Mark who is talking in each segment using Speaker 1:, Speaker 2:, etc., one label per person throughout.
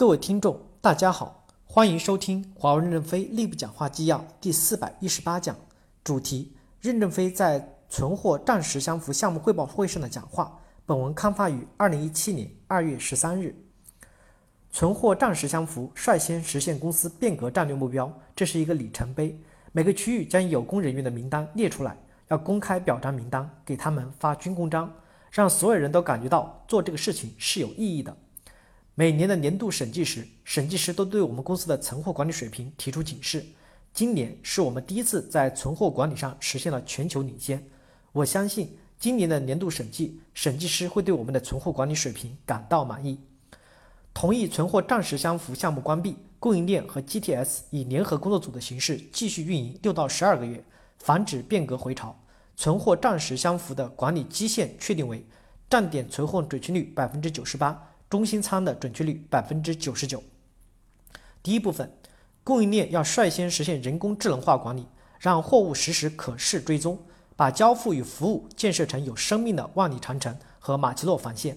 Speaker 1: 各位听众，大家好，欢迎收听华为任正非内部讲话纪要第四百一十八讲，主题：任正非在存货暂时相符项目汇报会上的讲话。本文刊发于二零一七年二月十三日。存货暂时相符，率先实现公司变革战略目标，这是一个里程碑。每个区域将有功人员的名单列出来，要公开表彰名单，给他们发军功章，让所有人都感觉到做这个事情是有意义的。每年的年度审计时，审计师都对我们公司的存货管理水平提出警示。今年是我们第一次在存货管理上实现了全球领先。我相信今年的年度审计，审计师会对我们的存货管理水平感到满意。同意存货暂时相符项目关闭，供应链和 GTS 以联合工作组的形式继续运营六到十二个月，防止变革回潮。存货暂时相符的管理基线确定为站点存货准确率百分之九十八。中心仓的准确率百分之九十九。第一部分，供应链要率先实现人工智能化管理，让货物实时可视追踪，把交付与服务建设成有生命的万里长城和马奇诺防线。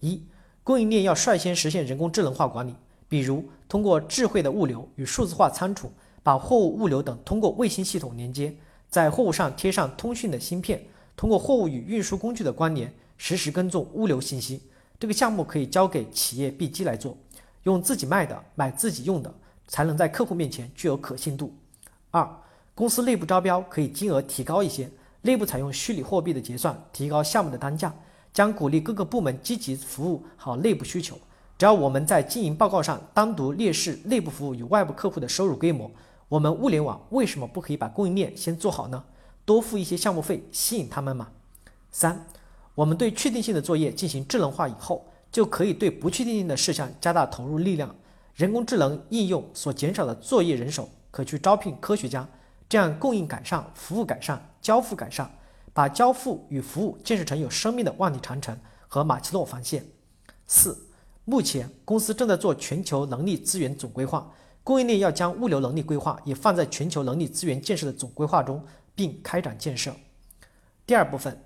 Speaker 1: 一，供应链要率先实现人工智能化管理，比如通过智慧的物流与数字化仓储，把货物物流等通过卫星系统连接，在货物上贴上通讯的芯片，通过货物与运输工具的关联，实时跟踪物流信息。这个项目可以交给企业 B 机来做，用自己卖的买自己用的，才能在客户面前具有可信度。二，公司内部招标可以金额提高一些，内部采用虚拟货币的结算，提高项目的单价，将鼓励各个部门积极服务好内部需求。只要我们在经营报告上单独列示内部服务与外部客户的收入规模，我们物联网为什么不可以把供应链先做好呢？多付一些项目费吸引他们嘛。三。我们对确定性的作业进行智能化以后，就可以对不确定性的事项加大投入力量。人工智能应用所减少的作业人手，可去招聘科学家，这样供应改善、服务改善、交付改善，把交付与服务建设成有生命的万里长城和马奇诺防线。四，目前公司正在做全球能力资源总规划，供应链要将物流能力规划也放在全球能力资源建设的总规划中，并开展建设。第二部分。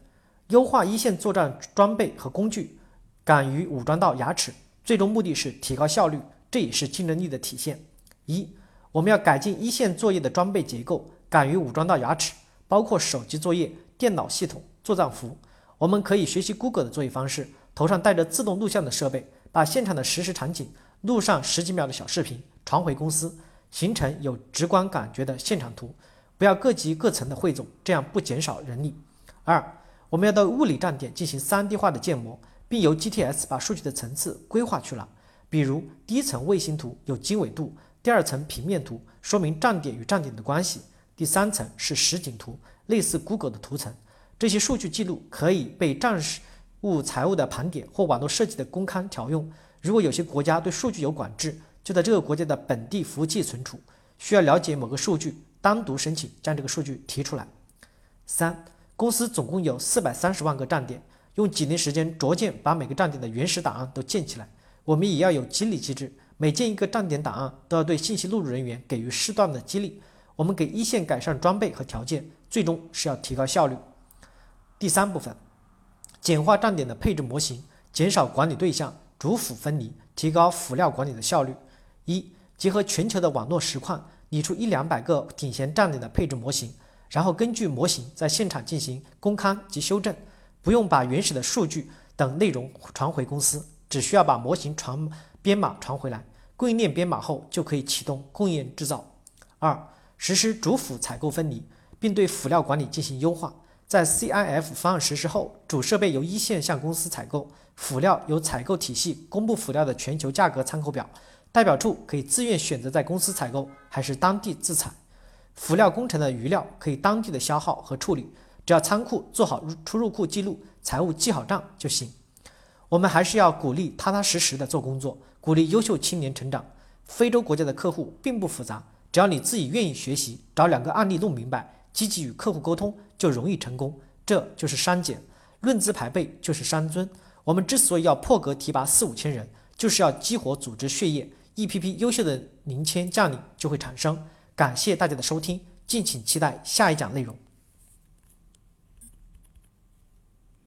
Speaker 1: 优化一线作战装备和工具，敢于武装到牙齿，最终目的是提高效率，这也是竞争力的体现。一，我们要改进一线作业的装备结构，敢于武装到牙齿，包括手机作业、电脑系统、作战服。我们可以学习 Google 的作业方式，头上带着自动录像的设备，把现场的实时场景录上十几秒的小视频，传回公司，形成有直观感觉的现场图。不要各级各层的汇总，这样不减少人力。二。我们要到物理站点进行 3D 化的建模，并由 GTS 把数据的层次规划去了。比如，第一层卫星图有经纬度，第二层平面图说明站点与站点的关系，第三层是实景图，类似 Google 的图层。这些数据记录可以被账务财务的盘点或网络设计的公开调用。如果有些国家对数据有管制，就在这个国家的本地服务器存储。需要了解某个数据，单独申请将这个数据提出来。三。公司总共有四百三十万个站点，用几年时间逐渐把每个站点的原始档案都建起来。我们也要有激励机制，每建一个站点档案都要对信息录入人员给予适当的激励。我们给一线改善装备和条件，最终是要提高效率。第三部分，简化站点的配置模型，减少管理对象，主辅分离，提高辅料管理的效率。一，结合全球的网络实况，拟出一两百个顶衔站点的配置模型。然后根据模型在现场进行公开及修正，不用把原始的数据等内容传回公司，只需要把模型传编码传回来，供应链编码后就可以启动供应链制造。二、实施主辅采购分离，并对辅料管理进行优化。在 CIF 方案实施后，主设备由一线向公司采购，辅料由采购体系公布辅料的全球价格参考表，代表处可以自愿选择在公司采购还是当地自采。辅料工程的余料可以当地的消耗和处理，只要仓库做好出入库记录，财务记好账就行。我们还是要鼓励踏踏实实的做工作，鼓励优秀青年成长。非洲国家的客户并不复杂，只要你自己愿意学习，找两个案例弄明白，积极与客户沟通，就容易成功。这就是删减，论资排辈就是删尊。我们之所以要破格提拔四五千人，就是要激活组织血液，一批批优秀的零签将领就会产生。感谢大家的收听，敬请期待下一讲内容。